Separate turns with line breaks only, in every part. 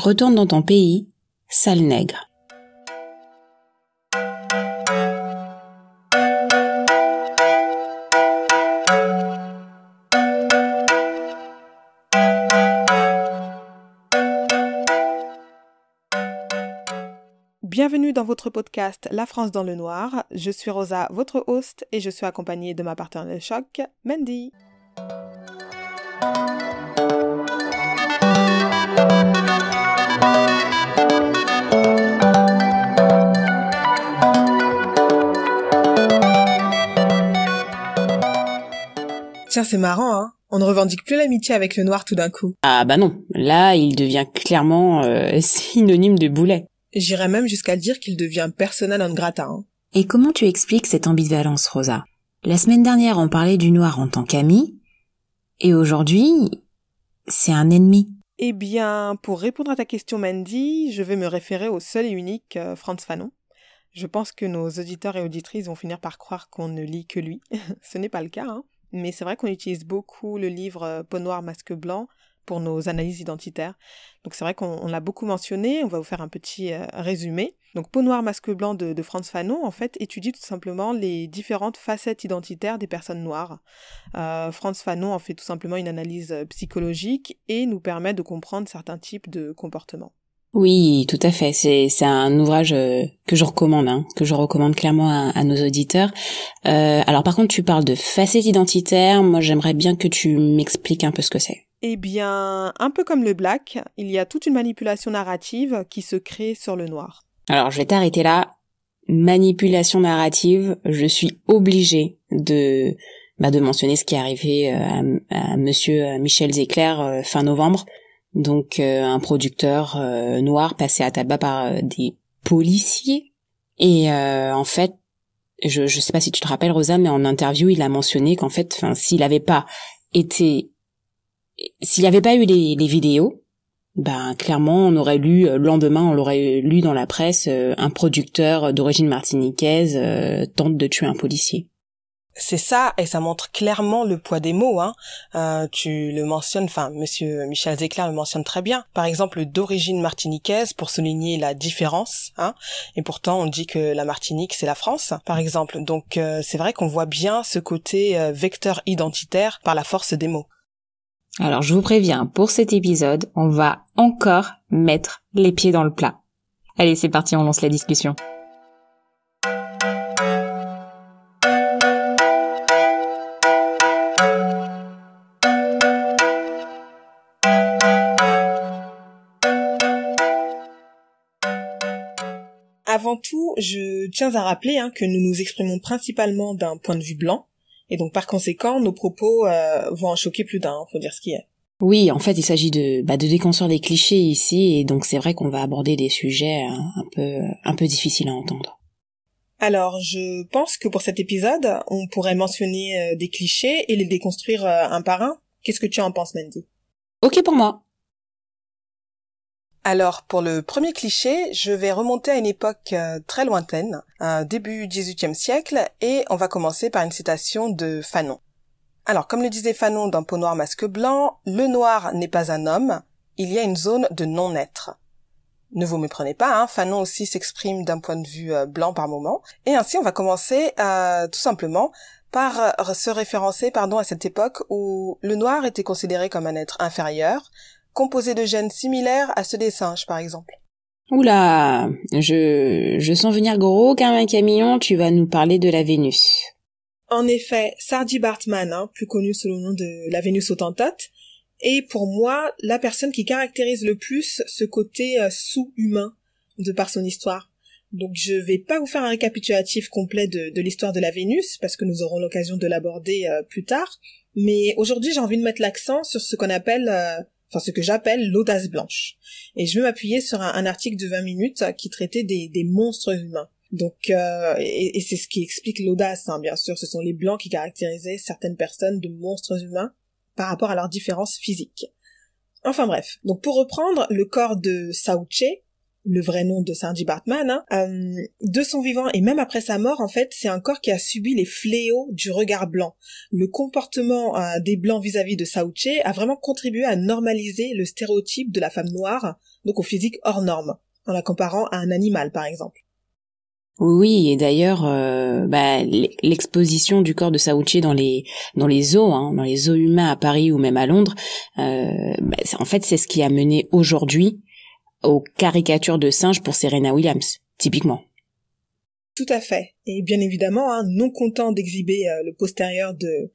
retourne dans ton pays, sale nègre.
Bienvenue dans votre podcast La France dans le noir. Je suis Rosa, votre host, et je suis accompagnée de ma partenaire de choc, Mandy. Tiens, c'est marrant, hein On ne revendique plus l'amitié avec le noir tout d'un coup.
Ah bah non, là il devient clairement euh, synonyme de boulet.
J'irais même jusqu'à dire qu'il devient persona non grata. Hein.
Et comment tu expliques cette ambivalence, Rosa? La semaine dernière, on parlait du noir en tant qu'ami, et aujourd'hui, c'est un ennemi.
Eh bien, pour répondre à ta question, Mandy, je vais me référer au seul et unique euh, Franz Fanon. Je pense que nos auditeurs et auditrices vont finir par croire qu'on ne lit que lui. Ce n'est pas le cas, hein. Mais c'est vrai qu'on utilise beaucoup le livre euh, Peau noire, masque blanc pour nos analyses identitaires. Donc c'est vrai qu'on l'a beaucoup mentionné, on va vous faire un petit euh, résumé. Donc Peau noire, masque blanc de, Franz Fanon, en fait, étudie tout simplement les différentes facettes identitaires des personnes noires. Euh, Franz Fanon en fait tout simplement une analyse psychologique et nous permet de comprendre certains types de comportements.
Oui, tout à fait. C'est c'est un ouvrage euh, que je recommande, hein, que je recommande clairement à, à nos auditeurs. Euh, alors par contre, tu parles de facettes identitaires. Moi, j'aimerais bien que tu m'expliques un peu ce que c'est.
Eh bien, un peu comme le black, il y a toute une manipulation narrative qui se crée sur le noir.
Alors, je vais t'arrêter là. Manipulation narrative, je suis obligée de bah, de mentionner ce qui est arrivé euh, à, à Monsieur Michel Zéclair fin novembre. Donc, un producteur noir passé à tabac par des policiers. Et en fait, je je sais pas si tu te rappelles Rosa, mais en interview, il a mentionné qu'en fait, s'il n'avait pas été s'il n'y avait pas eu les, les, vidéos, ben clairement on aurait lu le lendemain on l'aurait lu dans la presse euh, un producteur d'origine martiniquaise euh, tente de tuer un policier.
C'est ça, et ça montre clairement le poids des mots. Hein. Euh, tu le mentionnes, enfin, Monsieur Michel Zéclair le mentionne très bien. Par exemple, d'origine martiniquaise pour souligner la différence. Hein. Et pourtant, on dit que la Martinique c'est la France, par exemple. Donc, euh, c'est vrai qu'on voit bien ce côté euh, vecteur identitaire par la force des mots.
Alors je vous préviens, pour cet épisode, on va encore mettre les pieds dans le plat. Allez, c'est parti, on lance la discussion.
Avant tout, je tiens à rappeler hein, que nous nous exprimons principalement d'un point de vue blanc, et donc par conséquent, nos propos euh, vont en choquer plus d'un, faut dire ce qui est.
Oui, en fait, il s'agit de, bah, de déconstruire les clichés ici, et donc c'est vrai qu'on va aborder des sujets un, un, peu, un peu difficiles à entendre.
Alors, je pense que pour cet épisode, on pourrait mentionner euh, des clichés et les déconstruire euh, un par un. Qu'est-ce que tu en penses, Mandy?
Ok pour moi.
Alors, pour le premier cliché, je vais remonter à une époque euh, très lointaine, début XVIIIe siècle, et on va commencer par une citation de Fanon. Alors, comme le disait Fanon dans Peau noire masque blanc, le noir n'est pas un homme, il y a une zone de non-être. Ne vous méprenez pas, hein, Fanon aussi s'exprime d'un point de vue euh, blanc par moment, et ainsi on va commencer euh, tout simplement par se référencer pardon à cette époque où le noir était considéré comme un être inférieur, composé de gènes similaires à ceux des singes, par exemple.
Oula, je, je sens venir gros comme un camion, tu vas nous parler de la Vénus.
En effet, Sardi Bartman, hein, plus connu sous le nom de la Vénus autantote, est pour moi la personne qui caractérise le plus ce côté euh, sous-humain de par son histoire. Donc je vais pas vous faire un récapitulatif complet de, de l'histoire de la Vénus, parce que nous aurons l'occasion de l'aborder euh, plus tard, mais aujourd'hui j'ai envie de mettre l'accent sur ce qu'on appelle euh, enfin ce que j'appelle l'audace blanche. Et je vais m'appuyer sur un, article de 20 minutes qui traitait des, des monstres humains. Donc, euh, et, et c'est ce qui explique l'audace, hein, bien sûr. Ce sont les blancs qui caractérisaient certaines personnes de monstres humains par rapport à leurs différences physiques. Enfin bref. Donc, pour reprendre le corps de Sauche, le vrai nom de Sandy Bartman, hein, euh, de son vivant et même après sa mort, en fait, c'est un corps qui a subi les fléaux du regard blanc. Le comportement euh, des blancs vis-à-vis de Sauche a vraiment contribué à normaliser le stéréotype de la femme noire, donc au physique hors norme, en la comparant à un animal, par exemple.
Oui, et d'ailleurs, euh, bah, l'exposition du corps de Sauche dans les dans les zoos, hein, dans les zoos humains à Paris ou même à Londres, bah, en fait, c'est ce qui a mené aujourd'hui aux caricatures de singes pour Serena Williams, typiquement.
Tout à fait. Et bien évidemment, hein, non content d'exhiber euh, le postérieur de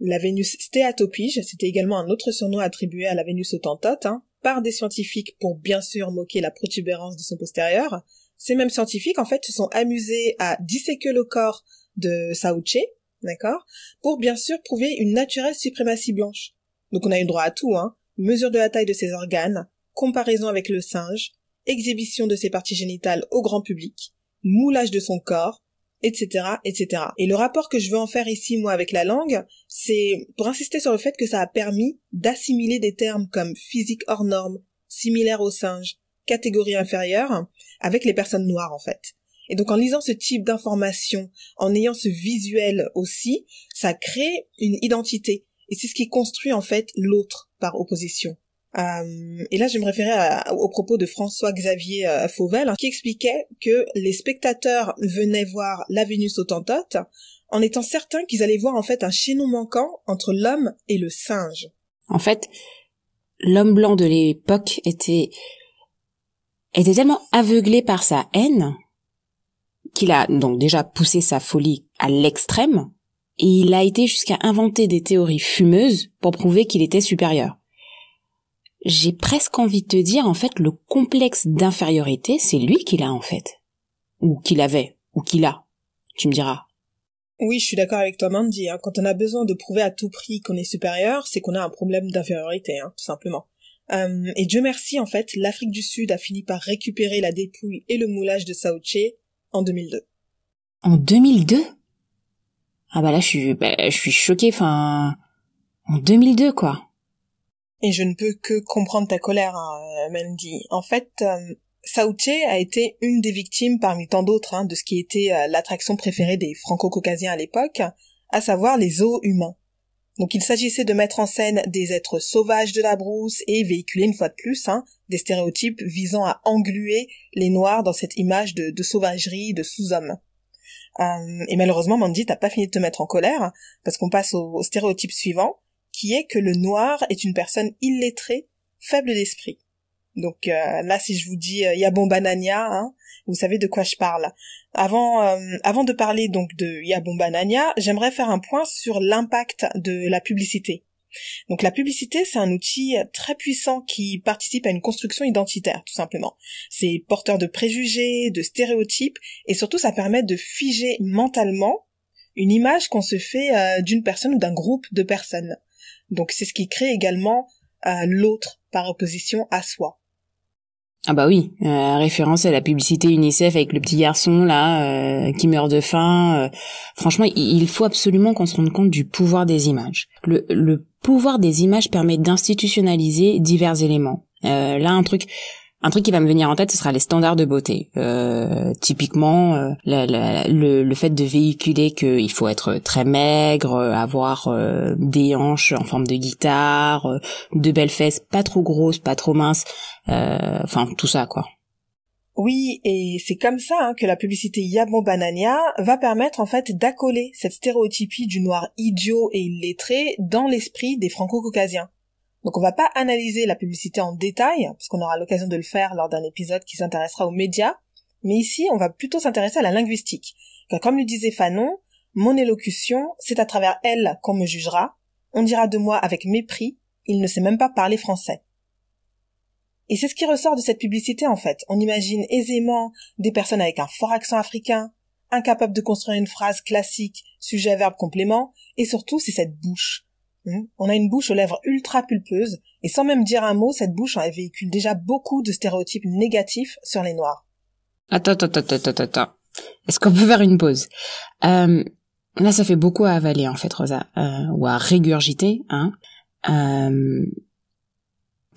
la Vénus stéatopige, c'était également un autre surnom attribué à la Vénus autantote, hein, par des scientifiques pour bien sûr moquer la protubérance de son postérieur. Ces mêmes scientifiques, en fait, se sont amusés à disséquer le corps de Sauche, d'accord, pour bien sûr prouver une naturelle suprématie blanche. Donc on a eu droit à tout, hein. Mesure de la taille de ses organes, comparaison avec le singe, exhibition de ses parties génitales au grand public, moulage de son corps, etc., etc. Et le rapport que je veux en faire ici, moi, avec la langue, c'est pour insister sur le fait que ça a permis d'assimiler des termes comme physique hors norme, similaire au singe, catégorie inférieure, avec les personnes noires, en fait. Et donc en lisant ce type d'information, en ayant ce visuel aussi, ça crée une identité. Et c'est ce qui construit en fait l'autre par opposition. Euh, et là, je me référais au propos de François-Xavier euh, Fauvel, hein, qui expliquait que les spectateurs venaient voir la Vénus autantote en étant certains qu'ils allaient voir en fait un chaînon manquant entre l'homme et le singe.
En fait, l'homme blanc de l'époque était était tellement aveuglé par sa haine qu'il a donc déjà poussé sa folie à l'extrême et il a été jusqu'à inventer des théories fumeuses pour prouver qu'il était supérieur j'ai presque envie de te dire, en fait, le complexe d'infériorité, c'est lui qui l'a, en fait. Ou qu'il avait, ou qu'il a. Tu me diras.
Oui, je suis d'accord avec toi, Mandy. Hein. Quand on a besoin de prouver à tout prix qu'on est supérieur, c'est qu'on a un problème d'infériorité, hein, tout simplement. Euh, et Dieu merci, en fait, l'Afrique du Sud a fini par récupérer la dépouille et le moulage de Saoche en 2002.
En 2002 Ah bah là, je suis, bah, je suis choquée, enfin... En 2002, quoi.
Et je ne peux que comprendre ta colère, hein, Mandy. En fait, euh, a été une des victimes parmi tant d'autres hein, de ce qui était euh, l'attraction préférée des franco-caucasiens à l'époque, à savoir les zoos humains. Donc il s'agissait de mettre en scène des êtres sauvages de la brousse et véhiculer une fois de plus hein, des stéréotypes visant à engluer les noirs dans cette image de, sauvagerie, de sous-homme. Euh, et malheureusement, Mandy, t'as pas fini de te mettre en colère, parce qu'on passe au stéréotype suivant, qui est que le noir est une personne illettrée, faible d'esprit. Donc euh, là, si je vous dis euh, Yabon Banania, hein, vous savez de quoi je parle. Avant, euh, avant de parler donc de Yabon Banania, j'aimerais faire un point sur l'impact de la publicité. Donc la publicité, c'est un outil très puissant qui participe à une construction identitaire, tout simplement. C'est porteur de préjugés, de stéréotypes, et surtout ça permet de figer mentalement une image qu'on se fait d'une personne ou d'un groupe de personnes. Donc c'est ce qui crée également euh, l'autre par opposition à soi.
Ah bah oui, euh, référence à la publicité UNICEF avec le petit garçon là euh, qui meurt de faim. franchement, il faut absolument qu'on se rende compte du pouvoir des images. Le, le pouvoir des images permet d'institutionnaliser divers éléments. là, un truc un truc qui va me venir en tête, ce sera les standards de beauté. Euh, typiquement, euh, le, le, fait de véhiculer qu'il faut être très maigre, euh, avoir euh, des hanches en forme de guitare, de belles fesses, pas trop grosses, pas trop minces, enfin tout ça quoi.
Oui, et c'est comme ça hein, que la publicité Yabon Banania va permettre en fait d'accoler cette stéréotypie du noir idiot et illettré dans l'esprit des franco-caucasiens. Donc on va pas analyser la publicité en détail, puisqu'on aura l'occasion de le faire lors d'un épisode qui s'intéressera aux médias, mais ici on va plutôt s'intéresser à la linguistique. Car comme le disait Fanon, mon élocution, c'est à travers elle qu'on me jugera, on dira de moi avec mépris, il ne sait même pas parler français. Et c'est ce qui ressort de cette publicité en fait. On imagine aisément des personnes avec un fort accent africain, incapables de construire une phrase classique, sujet, verbe, complément, et surtout c'est cette bouche? On a une bouche aux lèvres ultra pulpeuses, et sans même dire un mot, cette bouche en véhicule déjà beaucoup de stéréotypes négatifs sur les noirs.
Attends, attends, attends, attends, attends. Est-ce qu'on peut faire une pause? Euh, Là, ça fait beaucoup à avaler, en fait, Rosa, euh, ou à régurgiter. Hein. Euh,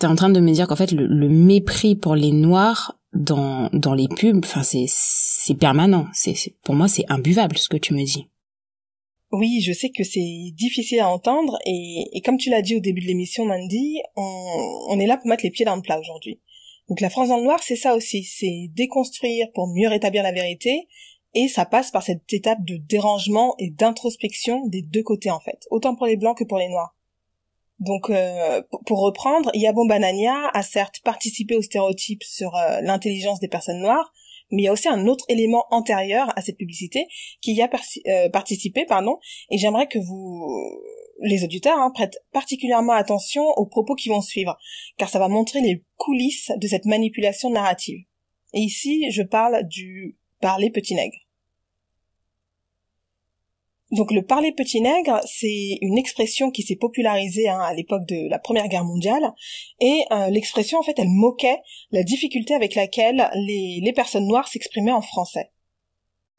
T'es en train de me dire qu'en fait, le, mépris pour les noirs dans dans les pubs, enfin c'est permanent. C'est pour moi c'est imbuvable ce que tu me dis.
Oui, je sais que c'est difficile à entendre et, comme tu l'as dit au début de l'émission, Mandy, on, on est là pour mettre les pieds dans le plat aujourd'hui. Donc la France dans le noir, c'est ça aussi, c'est déconstruire pour mieux rétablir la vérité et ça passe par cette étape de dérangement et d'introspection des deux côtés en fait, autant pour les blancs que pour les noirs. Donc, euh, pour reprendre, Yabon Banania a certes participé aux stéréotypes sur euh, l'intelligence des personnes noires, mais il y a aussi un autre élément antérieur à cette publicité qui y a euh, participé, pardon, et j'aimerais que vous, les auditeurs, hein, prêtent particulièrement attention aux propos qui vont suivre, car ça va montrer les coulisses de cette manipulation narrative. Et ici, je parle du parler petit nègre. Donc le parler petit nègre, c'est une expression qui s'est popularisée hein, à l'époque de la Première Guerre mondiale, et euh, l'expression en fait elle moquait la difficulté avec laquelle les, personnes noires s'exprimaient en français.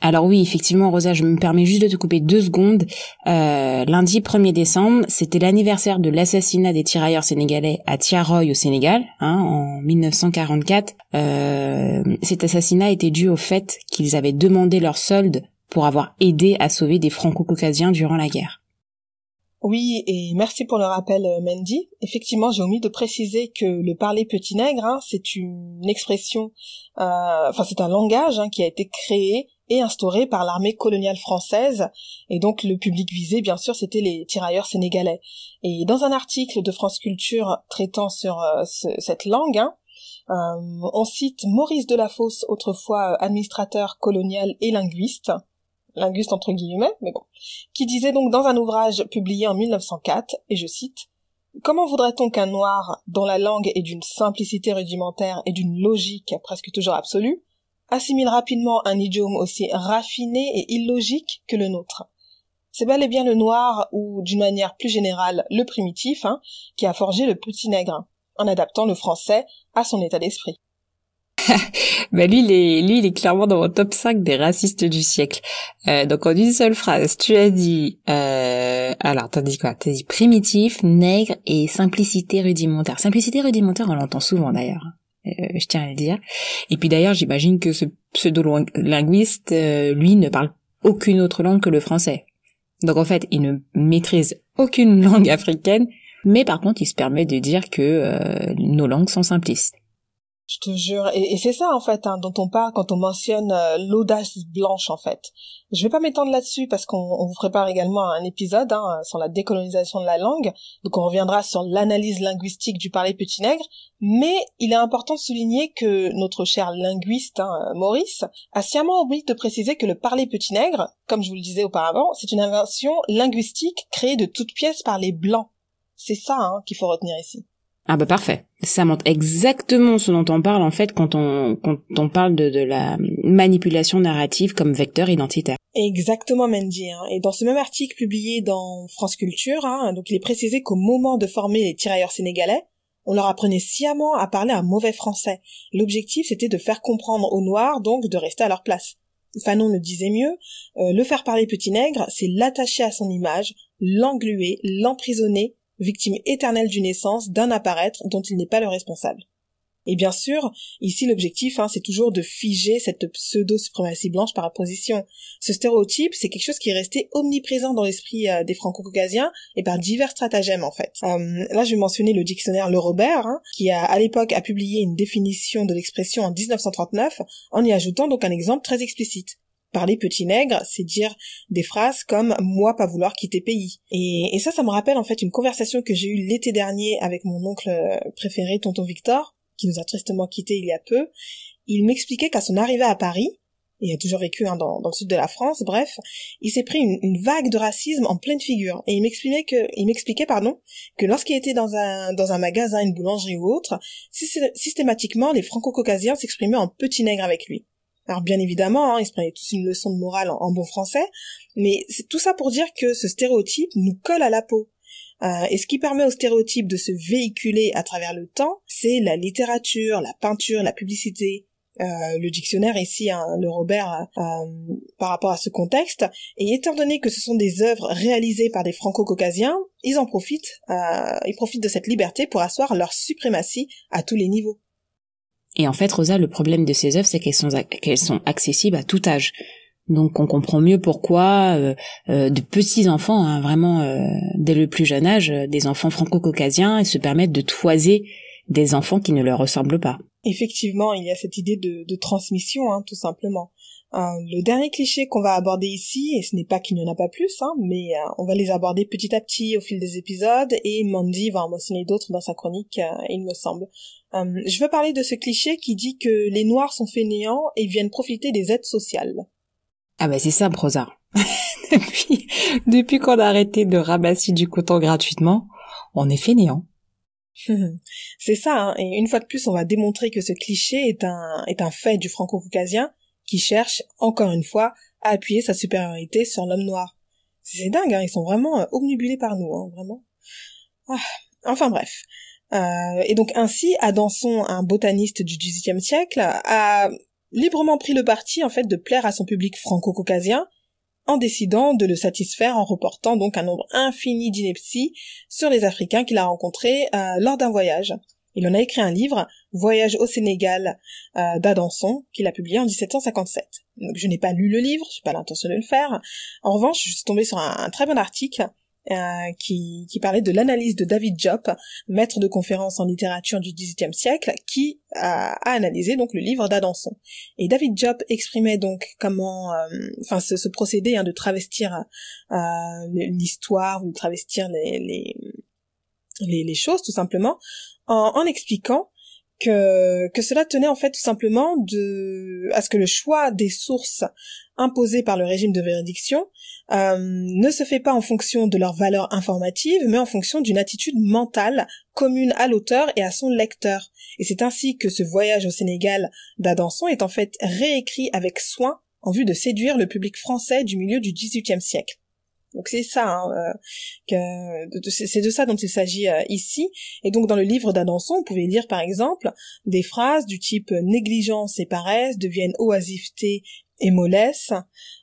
Alors oui, effectivement, Rosa, je me permets juste de te couper deux secondes. Euh, lundi 1er décembre, c'était l'anniversaire de l'assassinat des tirailleurs sénégalais à Tiaroy au Sénégal, hein, en 1944. Euh, cet assassinat était dû au fait qu'ils avaient demandé leur solde pour avoir aidé à sauver des franco-caucasiens durant la guerre.
Oui, et merci pour le rappel, euh, Mandy. Effectivement, j'ai omis de préciser que le parler petit nègre, hein, c'est une expression, euh, enfin c'est un langage hein, qui a été créé et instauré par l'armée coloniale française, et donc le public visé, bien sûr, c'était les tirailleurs sénégalais. Et dans un article de France Culture traitant sur euh, cette langue, hein, on cite Maurice Delafosse, autrefois administrateur colonial et linguiste, linguiste entre guillemets, mais bon, qui disait donc dans un ouvrage publié en 1904, et je cite, Comment voudrait-on qu'un noir, dont la langue est d'une simplicité rudimentaire et d'une logique presque toujours absolue, assimile rapidement un idiome aussi raffiné et illogique que le nôtre? C'est bel et bien le noir, ou d'une manière plus générale le primitif, hein, qui a forgé le petit nègre, en adaptant le français à son état d'esprit.
bah lui, il est, lui, il est clairement dans mon top 5 des racistes du siècle. Euh, donc en une seule phrase, tu as dit, euh, alors t'as dit quoi? T'as dit primitif, nègre et simplicité rudimentaire. Simplicité rudimentaire, on l'entend souvent d'ailleurs. Euh, je tiens à le dire. Et puis d'ailleurs, j'imagine que ce pseudo-linguiste, euh, lui, ne parle aucune autre langue que le français. Donc en fait, il ne maîtrise aucune langue africaine, mais par contre, il se permet de dire que euh, nos langues sont simplistes.
Je te jure, et, c'est ça en fait hein, dont on parle quand on mentionne euh, l'audace blanche en fait. Je vais pas m'étendre là-dessus parce qu'on vous prépare également un épisode hein, sur la décolonisation de la langue, donc on reviendra sur l'analyse linguistique du parler petit nègre. Mais il est important de souligner que notre cher linguiste hein, Maurice a sciemment oublié de préciser que le parler petit nègre, comme je vous le disais auparavant, c'est une invention linguistique créée de toutes pièces par les blancs. C'est ça hein, qu'il faut retenir ici.
Ah bah parfait. Ça montre exactement ce dont on parle en fait quand on, quand on parle de, de la manipulation narrative comme vecteur identitaire.
Exactement Mendy. Hein. Et dans ce même article publié dans France Culture, hein, donc il est précisé qu'au moment de former les tirailleurs sénégalais, on leur apprenait sciemment à parler un mauvais français. L'objectif c'était de faire comprendre aux Noirs donc de rester à leur place. Fanon le disait mieux, euh, le faire parler petit nègre, c'est l'attacher à son image, l'engluer, l'emprisonner victime éternelle d'une naissance, d'un apparaître dont il n'est pas le responsable. Et bien sûr, ici l'objectif, hein, c'est toujours de figer cette pseudo-suprématie blanche par opposition. Ce stéréotype, c'est quelque chose qui est resté omniprésent dans l'esprit euh, des franco-caucasiens et par divers stratagèmes en fait. Euh, là, je vais mentionner le dictionnaire Le Robert, hein, qui a à l'époque a publié une définition de l'expression en 1939, en y ajoutant donc un exemple très explicite. Parler petit nègre, c'est dire des phrases comme moi pas vouloir quitter pays. Et, ça, ça me rappelle en fait une conversation que j'ai eue l'été dernier avec mon oncle préféré, tonton Victor, qui nous a tristement quittés il y a peu. Il m'expliquait qu'à son arrivée à Paris, il a toujours vécu hein, dans, le sud de la France, bref, il s'est pris une, vague de racisme en pleine figure. Et il m'expliquait que, il m'expliquait, pardon, que lorsqu'il était dans un, dans un magasin, une boulangerie ou autre, systématiquement, les franco-caucasiens s'exprimaient en petit nègre avec lui. Alors bien évidemment, hein, ils se prenaient tous une leçon de morale en, bon français, mais c'est tout ça pour dire que ce stéréotype nous colle à la peau. Euh, et ce qui permet au stéréotype de se véhiculer à travers le temps, c'est la littérature, la peinture, la publicité, euh, le dictionnaire ici, hein, le Robert, euh, par rapport à ce contexte. Et étant donné que ce sont des œuvres réalisées par des franco-caucasiens, ils en profitent, ils profitent de cette liberté pour asseoir leur suprématie à tous les niveaux.
Et en fait, Rosa, le problème de ces œuvres, c'est qu'elles sont sont accessibles à tout âge. Donc on comprend mieux pourquoi euh, euh, de petits enfants, hein, vraiment euh, dès le plus jeune âge, des enfants franco-caucasiens, se permettent de toiser des enfants qui ne leur ressemblent pas.
Effectivement, il y a cette idée de, de transmission, hein, tout simplement. Le dernier cliché qu'on va aborder ici, et ce n'est pas qu'il n'y en a pas plus, hein, mais on va les aborder petit à petit au fil des épisodes, et Mandy va en mentionner d'autres dans sa chronique, il me semble. je veux parler de ce cliché qui dit que les Noirs sont fainéants et viennent profiter des aides sociales.
Ah bah c'est ça, Rosa. depuis depuis qu'on a arrêté de ramasser du coton gratuitement, on est fainéant.
c'est ça, hein. et une fois de plus, on va démontrer que ce cliché est un, est un fait du franco-caucasien qui cherche, encore une fois, à appuyer sa supériorité sur l'homme noir. C'est dingue, hein, ils sont vraiment euh, obnubilés par nous, hein, vraiment. Ah, enfin bref. Euh, et donc ainsi, Adanson, un botaniste du XVIIIe siècle, a librement pris le parti en fait de plaire à son public franco-caucasien en décidant de le satisfaire en reportant donc un nombre infini d'inepties sur les Africains qu'il a rencontrés euh, lors d'un voyage. Il en a écrit un livre, Voyage au Sénégal euh, d'Adanson, qu'il a publié en 1757. Donc je n'ai pas lu le livre, je n'ai pas l'intention de le faire. En revanche, je suis tombée sur un très bon article euh, qui, parlait de l'analyse de David Jopp, maître de conférences en littérature du XVIIIe siècle, qui a, a, analysé donc le livre d'Adanson. Et David Jopp exprimait donc comment, euh, enfin ce, procédé hein, de travestir euh, l'histoire ou de travestir les, choses tout simplement, en, en expliquant que, cela tenait en fait tout simplement de à ce que le choix des sources imposées par le régime de véridiction euh, ne se fait pas en fonction de leur valeur informative, mais en fonction d'une attitude mentale commune à l'auteur et à son lecteur. Et c'est ainsi que ce voyage au Sénégal d'Adanson est en fait réécrit avec soin en vue de séduire le public français du milieu du XVIIIe siècle. Donc c'est ça, hein, euh, c'est de ça dont il s'agit euh, ici. Et donc dans le livre d'Adanson, vous pouvez lire par exemple des phrases du type négligence et paresse deviennent oisiveté et mollesse,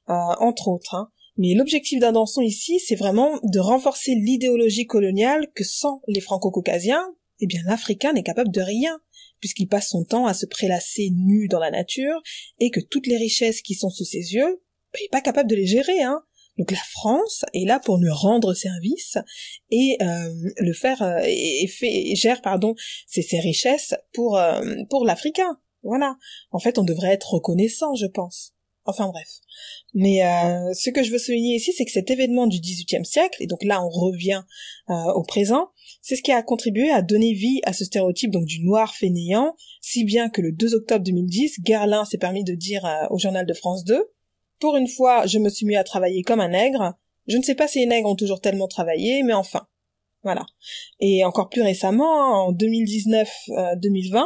euh, entre autres. Hein. Mais l'objectif d'Adanson ici, c'est vraiment de renforcer l'idéologie coloniale que sans les franco-caucasiens, eh bien l'Africain n'est capable de rien, puisqu'il passe son temps à se prélasser nu dans la nature, et que toutes les richesses qui sont sous ses yeux, bah, il n'est pas capable de les gérer, hein. Donc la France est là pour lui rendre service et euh, le faire euh, et, fait gère pardon ses, ses richesses pour euh, pour l'Africain. Voilà. En fait, on devrait être reconnaissant, je pense. Enfin bref. Mais euh, ce que je veux souligner ici, c'est que cet événement du XVIIIe siècle, et donc là on revient au présent, c'est ce qui a contribué à donner vie à ce stéréotype donc du noir fainéant, si bien que le 2 octobre 2010, Gerlin s'est permis de dire au journal de France 2 pour une fois, je me suis mis à travailler comme un nègre. Je ne sais pas si les nègres ont toujours tellement travaillé, mais enfin. Voilà. Et encore plus récemment, en 2019-2020, euh,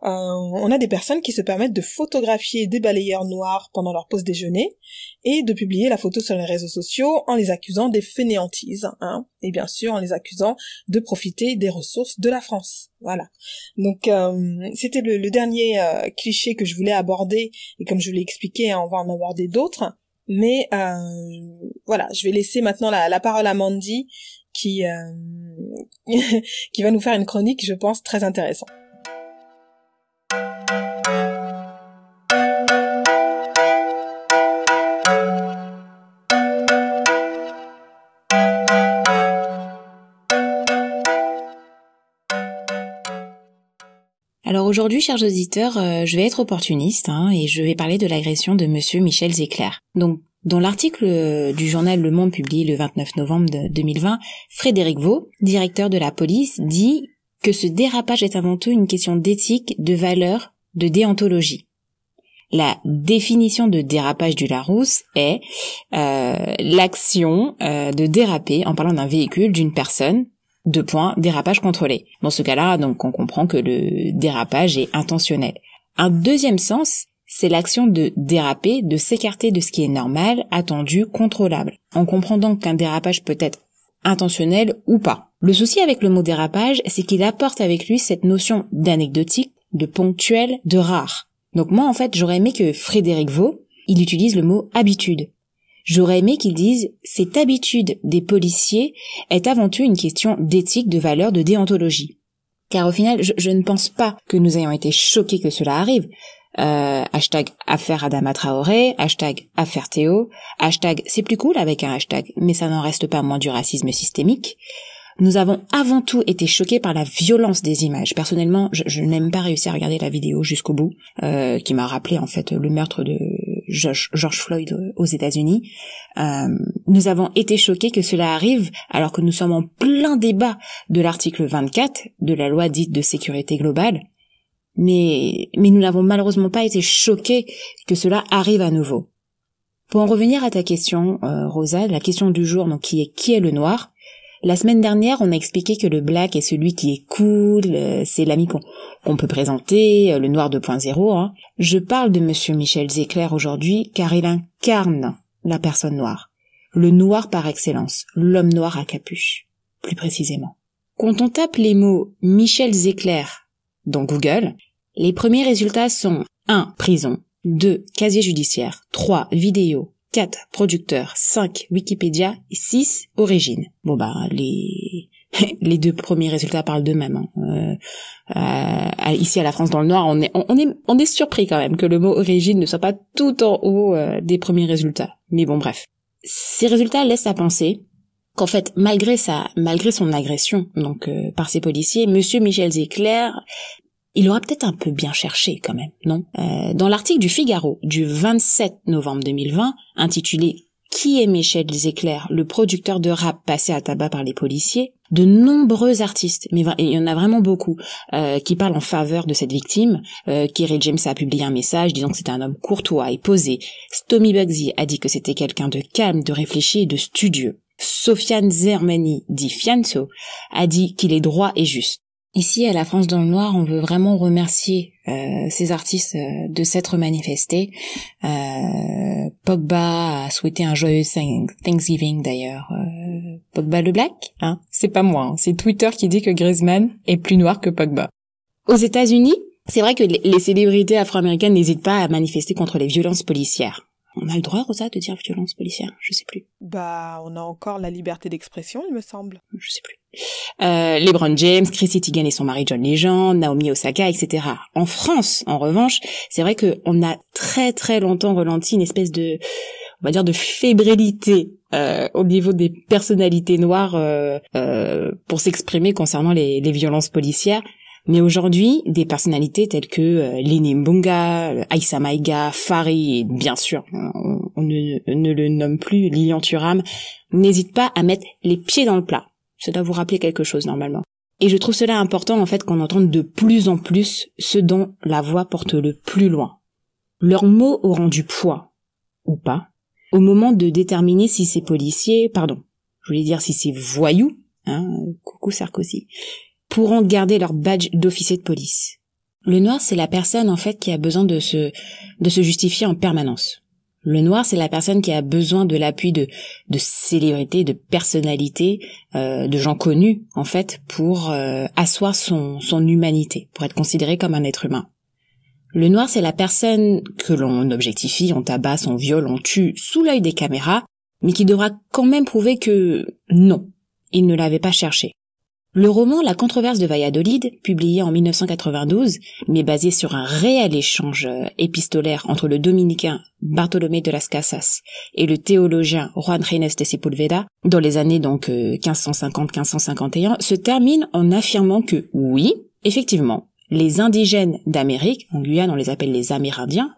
on a des personnes qui se permettent de photographier des balayeurs noirs pendant leur pause déjeuner et de publier la photo sur les réseaux sociaux en les accusant des fainéantises, hein, et bien sûr en les accusant de profiter des ressources de la France. Voilà. Donc euh, c'était le, dernier euh, cliché que je voulais aborder et comme je l'ai expliqué, hein, on va en aborder d'autres. Mais voilà, je vais laisser maintenant la, la parole à Mandy qui qui va nous faire une chronique, je pense, très intéressante.
Aujourd'hui, chers auditeurs, euh, je vais être opportuniste hein, et je vais parler de l'agression de Monsieur Michel Zéclair. Donc, dans l'article euh, du journal Le Monde publié le 29 novembre 2020, Frédéric Vaux, directeur de la police, dit que ce dérapage est avant tout une question d'éthique, de valeur, de déontologie. La définition de dérapage du Larousse est euh, l'action de déraper en parlant d'un véhicule, d'une personne, deux points, dérapage contrôlé. Dans ce cas-là, donc, on comprend que le dérapage est intentionnel. Un deuxième sens, c'est l'action de déraper, de s'écarter de ce qui est normal, attendu, contrôlable. On comprend donc qu'un dérapage peut être intentionnel ou pas. Le souci avec le mot dérapage, c'est qu'il apporte avec lui cette notion d'anecdotique, de ponctuel, de rare. Donc moi, en fait, j'aurais aimé que Frédéric Vaux, il utilise le mot habitude. J'aurais aimé qu'ils disent cette habitude des policiers est avant tout une question d'éthique, de valeur, de déontologie. Car au final, je, ne pense pas que nous ayons été choqués que cela arrive. Euh, hashtag affaire Adama Traoré, hashtag affaire Théo, hashtag c'est plus cool avec un hashtag, mais ça n'en reste pas moins du racisme systémique. Nous avons avant tout été choqués par la violence des images. Personnellement, je, je n'ai même pas réussi à regarder la vidéo jusqu'au bout, euh, qui m'a rappelé en fait le meurtre de George, Floyd aux États-Unis. Euh, nous avons été choqués que cela arrive alors que nous sommes en plein débat de l'article 24 de la loi dite de sécurité globale. Mais, mais nous n'avons malheureusement pas été choqués que cela arrive à nouveau. Pour en revenir à ta question, euh, Rosa, la question du jour, donc qui est qui est le noir? La semaine dernière, on a expliqué que le black est celui qui est cool, euh, c'est l'ami qu'on peut présenter, euh, le noir 2.0. Hein. Je parle de monsieur Michel Zecler aujourd'hui car il incarne la personne noire. Le noir par excellence, l'homme noir à capuche, plus précisément. Quand on tape les mots Michel Zecler dans Google, les premiers résultats sont 1. Prison 2. Casier judiciaire 3. Vidéo 4 producteurs, 5 Wikipédia et 6 origines. Bon bah les les deux premiers résultats parlent d'eux-mêmes. Hein. Euh, ici à la France dans le Noir, on est on, est on est surpris quand même que le mot origine ne soit pas tout en haut euh, des premiers résultats. Mais bon bref, ces résultats laissent à penser qu'en fait, malgré sa, malgré son agression, donc euh, par ses policiers, Monsieur Michel Zecler il aura peut-être un peu bien cherché quand même, non? Euh, Dans l'article du Figaro du 27 novembre 2020, intitulé Qui est Michel Zecler, le producteur de rap passé à tabac par les policiers? De nombreux artistes, mais il y en a vraiment beaucoup, euh, qui parlent en faveur de cette victime. Euh, James a publié un message disant que c'était un homme courtois et posé. Stomy Bugsy a dit que c'était quelqu'un de calme, de réfléchi et de studieux. Sofiane Zermani, dit Fianso, a dit qu'il est droit et juste. Ici, à la France dans le Noir, on veut vraiment remercier euh, ces artistes euh, de s'être manifestés. Euh, Pogba a souhaité un joyeux Thanksgiving d'ailleurs. Euh, Pogba le Black, hein C'est pas moi, hein. c'est Twitter qui dit que Griezmann est plus noir que Pogba. Aux États-Unis, c'est vrai que les célébrités afro-américaines n'hésitent pas à manifester contre les violences policières. On a le droit, Rosa, de dire violence policière Je sais plus.
Bah, on a encore la liberté d'expression, il me semble.
Je sais plus. Euh, LeBron James, Chrissy Teigen et son mari John Legend, Naomi Osaka, etc. En France, en revanche, c'est vrai qu'on a très très longtemps relenti une espèce de, on va dire, de fébrilité euh, au niveau des personnalités noires euh, euh pour s'exprimer concernant les, les violences policières. Mais aujourd'hui, des personnalités telles que euh, Lini Mbunga, Aïssa Maïga, Fari bien sûr, on, ne, ne, le nomme plus, Lilian Thuram, n'hésitent pas à mettre les pieds dans le plat. Ça doit vous rappeler quelque chose normalement. Et je trouve cela important en fait qu'on entende de plus en plus ce dont la voix porte le plus loin. Leurs mots auront du poids, ou pas, au moment de déterminer si ces policiers, pardon, je voulais dire si ces voyous, hein, coucou Sarkozy, pourront garder leur badge d'officier de police. Le noir, c'est la personne en fait qui a besoin de se de se justifier en permanence. Le noir, c'est la personne qui a besoin de l'appui de de célébrités, de personnalités, euh, de gens connus en fait pour euh, asseoir son son humanité, pour être considéré comme un être humain. Le noir, c'est la personne que l'on objectifie, on tabasse, on viole, on tue sous l'œil des caméras, mais qui devra quand même prouver que non, il ne l'avait pas cherché. Le roman La controverse de Valladolid, publié en 1992, mais basé sur un réel échange euh, épistolaire entre le dominicain Bartolomé de las Casas et le théologien Juan Renes de Sepulveda, dans les années donc 1550-1551, euh, se termine en affirmant que oui, effectivement, les indigènes d'Amérique, en Guyane on les appelle les Amérindiens,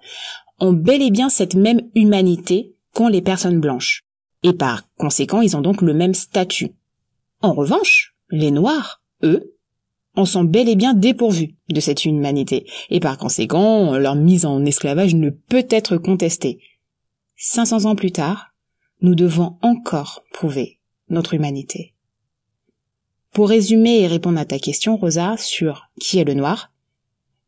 ont bel et bien cette même humanité qu'ont les personnes blanches. Et par conséquent, ils ont donc le même statut. En revanche, les Noirs, eux, en sont bel et bien dépourvus de cette humanité, et par conséquent, leur mise en esclavage ne peut être contestée. 500 ans plus tard, nous devons encore prouver notre humanité. Pour résumer et répondre à ta question, Rosa, sur qui est le noir,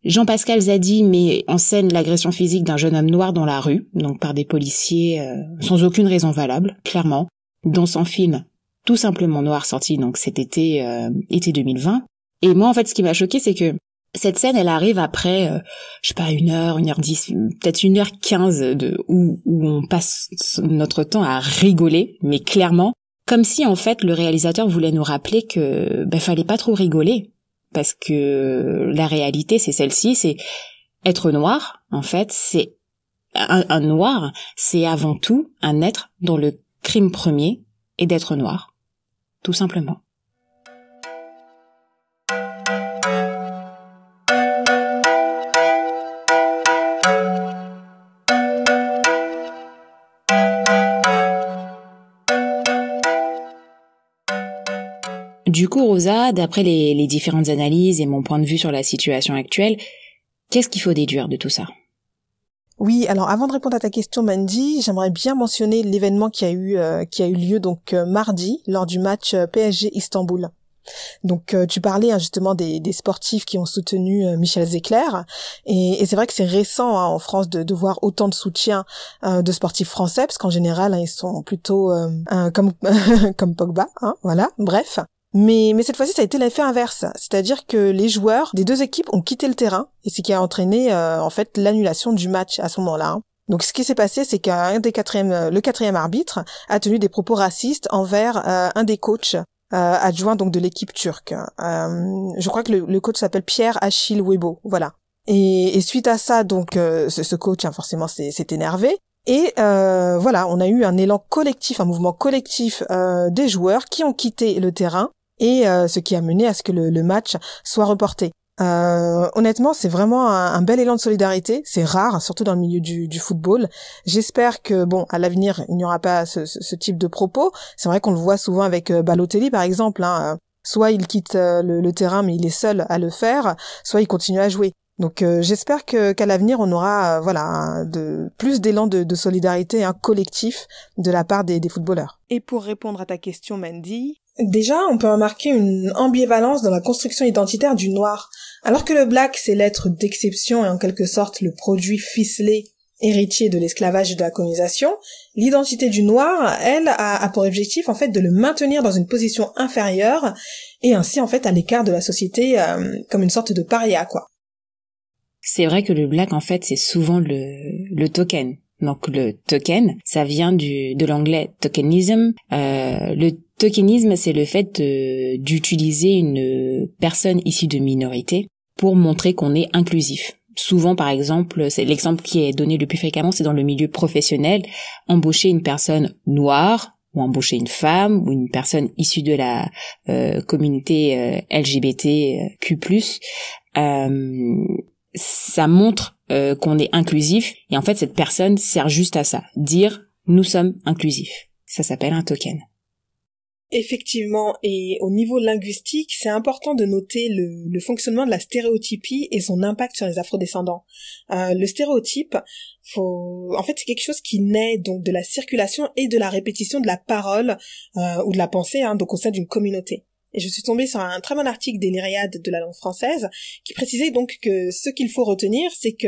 Jean-Pascal Zadi met en scène l'agression physique d'un jeune homme noir dans la rue, donc par des policiers euh, sans aucune raison valable, clairement, dans son film tout simplement noir sorti donc cet été euh, été 2020 et moi en fait ce qui m'a choqué c'est que cette scène elle arrive après euh, je sais pas une heure une heure dix peut-être une heure quinze de où, où on passe notre temps à rigoler mais clairement comme si en fait le réalisateur voulait nous rappeler que ben fallait pas trop rigoler parce que la réalité c'est celle-ci, c'est être noir, en fait, c'est un, noir, c'est avant tout un être dont le crime premier est d'être noir, tout simplement. Du coup, Rosa, d'après les, les, différentes analyses et mon point de vue sur la situation actuelle, qu'est-ce qu'il faut déduire de tout ça?
Oui, alors avant de répondre à ta question, Mandy, j'aimerais bien mentionner l'événement qui a eu euh, qui a eu lieu donc euh, mardi lors du match euh, PSG Istanbul. Donc tu parlais hein, justement des, des, sportifs qui ont soutenu Michel Zecler et, et c'est vrai que c'est récent hein, en France de, de, voir autant de soutien de sportifs français parce qu'en général hein, ils sont plutôt comme comme Pogba, voilà. Bref, mais, mais cette fois-ci, ça a été l'effet inverse. C'est-à-dire que les joueurs des deux équipes ont quitté le terrain, et ce qui a entraîné euh, en fait l'annulation du match à ce moment-là. Hein. Donc ce qui s'est passé, c'est qu'un des quatrièmes, euh, le quatrième arbitre a tenu des propos racistes envers euh, un des coachs adjoints donc de l'équipe turque. je crois que le, coach s'appelle Pierre Achille Webo, voilà. Et, et, suite à ça, donc ce, ce coach hein, forcément s'est énervé. Et voilà, on a eu un élan collectif, un mouvement collectif des joueurs qui ont quitté le terrain et euh, ce qui a mené à ce que le, match soit reporté. Euh, honnêtement, c'est vraiment un, bel élan de solidarité. C'est rare, surtout dans le milieu du, du football. J'espère que, bon, à l'avenir, il n'y aura pas ce, ce, type de propos. C'est vrai qu'on le voit souvent avec euh, Balotelli, par exemple. Hein. Soit il quitte euh, le, terrain, mais il est seul à le faire, soit il continue à jouer. Donc j'espère que qu'à l'avenir on aura voilà de plus d'élan de, de, solidarité un collectif de la part des, des footballeurs. Et pour répondre à ta question Mandy, Déjà, on peut remarquer une ambivalence dans la construction identitaire du noir. Alors que le black, c'est l'être d'exception et en quelque sorte le produit ficelé héritier de l'esclavage et de la colonisation, l'identité du noir, elle, a, pour objectif en fait de le maintenir dans une position inférieure et ainsi en fait à l'écart de la société euh, comme une sorte de paria quoi.
C'est vrai que le black en fait c'est souvent le, le token. Donc le token, ça vient du de l'anglais tokenism. Euh, le Tokenisme, c'est le fait d'utiliser une personne issue de minorité pour montrer qu'on est inclusif. Souvent, par exemple, c'est l'exemple qui est donné le plus fréquemment, c'est dans le milieu professionnel, embaucher une personne noire ou embaucher une femme ou une personne issue de la euh, communauté euh, LGBTQ+, euh, ça montre euh, qu'on est inclusif et en fait cette personne sert juste à ça, dire nous sommes inclusifs. Ça s'appelle un token.
Effectivement, et au niveau linguistique, c'est important de noter le, fonctionnement de la stéréotypie et son impact sur les afrodescendants. Euh, le stéréotype, faut... en fait, c'est quelque chose qui naît donc de la circulation et de la répétition de la parole euh, ou de la pensée, hein, donc au sein d'une communauté. Et je suis tombée sur un très bon article des Lyriades de la langue française qui précisait donc que ce qu'il faut retenir, c'est que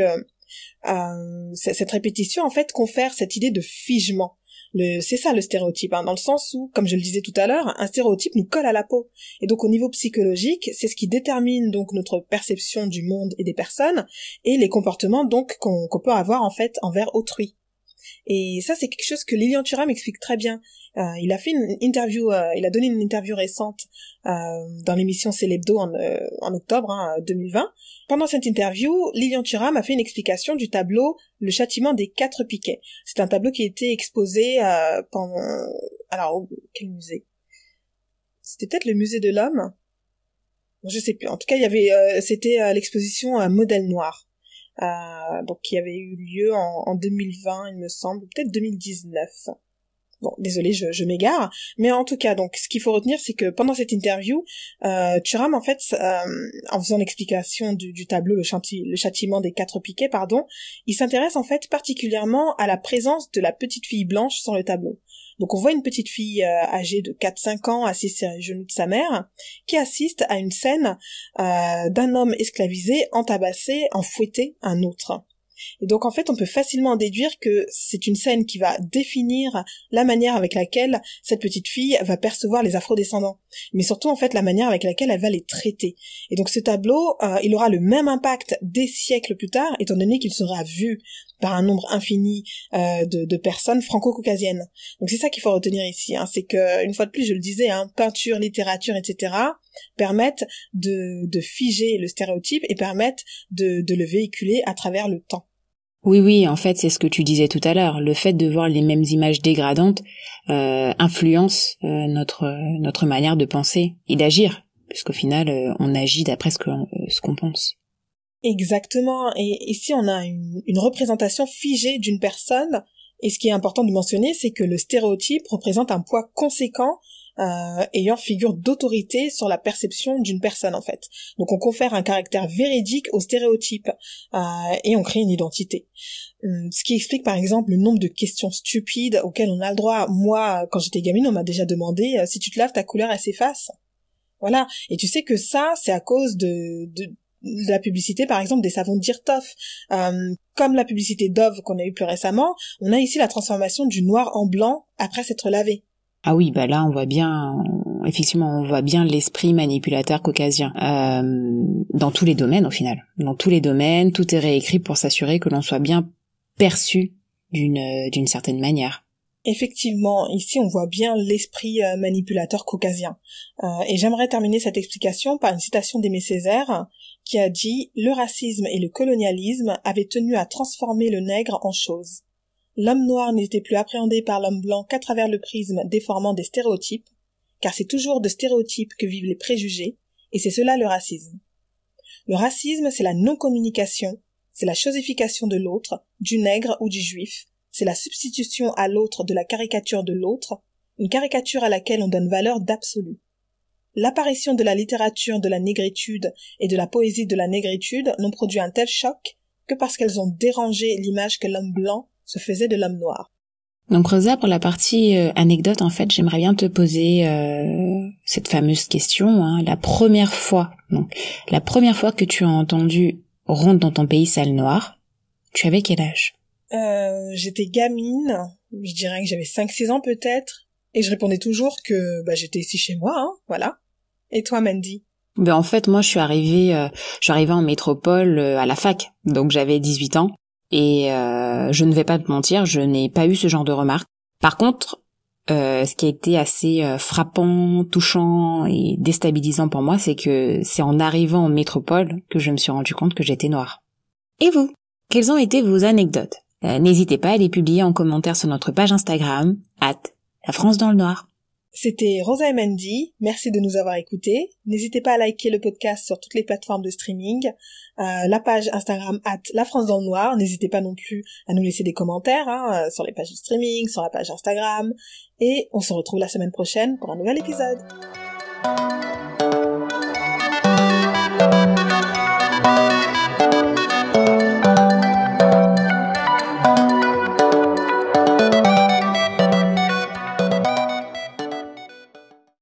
euh, cette répétition en fait confère cette idée de figement c'est ça le stéréotype, hein, dans le sens où, comme je le disais tout à l'heure, un stéréotype nous colle à la peau. Et donc au niveau psychologique, c'est ce qui détermine donc notre perception du monde et des personnes et les comportements donc qu'on peut avoir en fait envers autrui. Et ça, c'est quelque chose que Lilian Thuram explique très bien. Euh, il a fait une interview, euh, il a donné une interview récente euh, dans l'émission Célébdo en, en octobre 2020. Pendant cette interview, Lilian Thuram a fait une explication du tableau Le châtiment des quatre piquets. C'est un tableau qui a été exposé pendant... Alors, quel musée? C'était peut-être le musée de l'homme? Je sais plus. En tout cas, il y avait... C'était l'exposition Modèle Noir. Euh, donc qui avait eu lieu en, en 2020, il me semble, peut-être 2019. Bon, désolé, je, m'égare, mais en tout cas, donc, ce qu'il faut retenir, c'est que pendant cette interview, euh, en fait, euh, en faisant l'explication du, tableau, le, châtiment des quatre piquets, pardon, il s'intéresse en fait particulièrement à la présence de la petite fille blanche sur le tableau. Donc on voit une petite fille euh, âgée de 4-5 ans assise sur les genoux de sa mère, qui assiste à une scène euh, d'un homme esclavisé entabassé, en fouetté un autre. Et donc en fait, on peut facilement déduire que c'est une scène qui va définir la manière avec laquelle cette petite fille va percevoir les afrodescendants, mais surtout en fait la manière avec laquelle elle va les traiter. Et donc ce tableau, euh, il aura le même impact des siècles plus tard, étant donné qu'il sera vu par un nombre infini euh, de, personnes franco-caucasiennes. Donc c'est ça qu'il faut retenir ici, hein, c'est que une fois de plus, je le disais, hein, peinture, littérature, etc permettent de, figer le stéréotype et permettent de le véhiculer à travers le temps.
Oui, oui, en fait, c'est ce que tu disais tout à l'heure. Le fait de voir les mêmes images dégradantes euh, influence euh, notre notre manière de penser et d'agir, puisqu'au final, euh, on agit d'après ce qu'on ce qu'on pense.
Exactement. Et ici, on a une, une représentation figée d'une personne. Et ce qui est important de mentionner, c'est que le stéréotype représente un poids conséquent euh, ayant figure d'autorité sur la perception d'une personne en fait. Donc on confère un caractère véridique au stéréotype euh, et on crée une identité. Hum, ce qui explique par exemple le nombre de questions stupides auxquelles on a le droit. Moi, quand j'étais gamine, on m'a déjà demandé euh, si tu te laves ta couleur elle s'efface? Voilà. Et tu sais que ça, c'est à cause de, de, la publicité, par exemple, des savons Dirtoff. Euh, comme la publicité Dove qu'on a eu plus récemment, on a ici la transformation du noir en blanc après s'être lavé.
Ah oui, bah là on voit bien, effectivement, on voit bien l'esprit manipulateur caucasien euh, dans tous les domaines au final. Dans tous les domaines, tout est réécrit pour s'assurer que l'on soit bien perçu d'une d'une certaine manière.
Effectivement, ici on voit bien l'esprit euh, manipulateur caucasien. Euh, et j'aimerais terminer cette explication par une citation d'Aimé Césaire qui a dit Le racisme et le colonialisme avaient tenu à transformer le nègre en chose l'homme noir n'était plus appréhendé par l'homme blanc qu'à travers le prisme déformant des stéréotypes, car c'est toujours de stéréotypes que vivent les préjugés, et c'est cela le racisme. Le racisme, c'est la non-communication, c'est la chosification de l'autre, du nègre ou du juif, c'est la substitution à l'autre de la caricature de l'autre, une caricature à laquelle on donne valeur d'absolu. L'apparition de la littérature de la négritude et de la poésie de la négritude n'ont produit un tel choc que parce qu'elles ont dérangé l'image que l'homme blanc se faisait de l'homme noir.
Donc Rosa, pour la partie euh, anecdote, en fait, j'aimerais bien te poser euh, cette fameuse question. Hein, la première fois, donc la première fois que tu as entendu rentre dans ton pays sale noir, tu avais quel âge?
Euh, J'étais gamine, je dirais que j'avais 5-6 ans peut-être, et je répondais toujours que bah, j'étais ici chez moi, hein, voilà. Et toi, Mandy?
Ben en fait, moi, je suis arrivée, euh, je suis arrivée en métropole à la fac, donc j'avais 18 ans. Et euh, je ne vais pas te mentir, je n'ai pas eu ce genre de remarques. Par contre, euh, ce qui a été assez euh, frappant, touchant et déstabilisant pour moi, c'est que c'est en arrivant en métropole que je me suis rendu compte que j'étais noire. Et vous? Quelles ont été vos anecdotes? N'hésitez pas à les publier en commentaire sur notre page Instagram, at la France dans le noir.
C'était Rosa et Mandy. Merci de nous avoir écoutés. N'hésitez pas à liker le podcast sur toutes les plateformes de streaming, euh, la page Instagram at La France dans le Noir. N'hésitez pas non plus à nous laisser des commentaires hein, euh, sur les pages de streaming, sur la page Instagram. Et on se retrouve la semaine prochaine pour un nouvel épisode.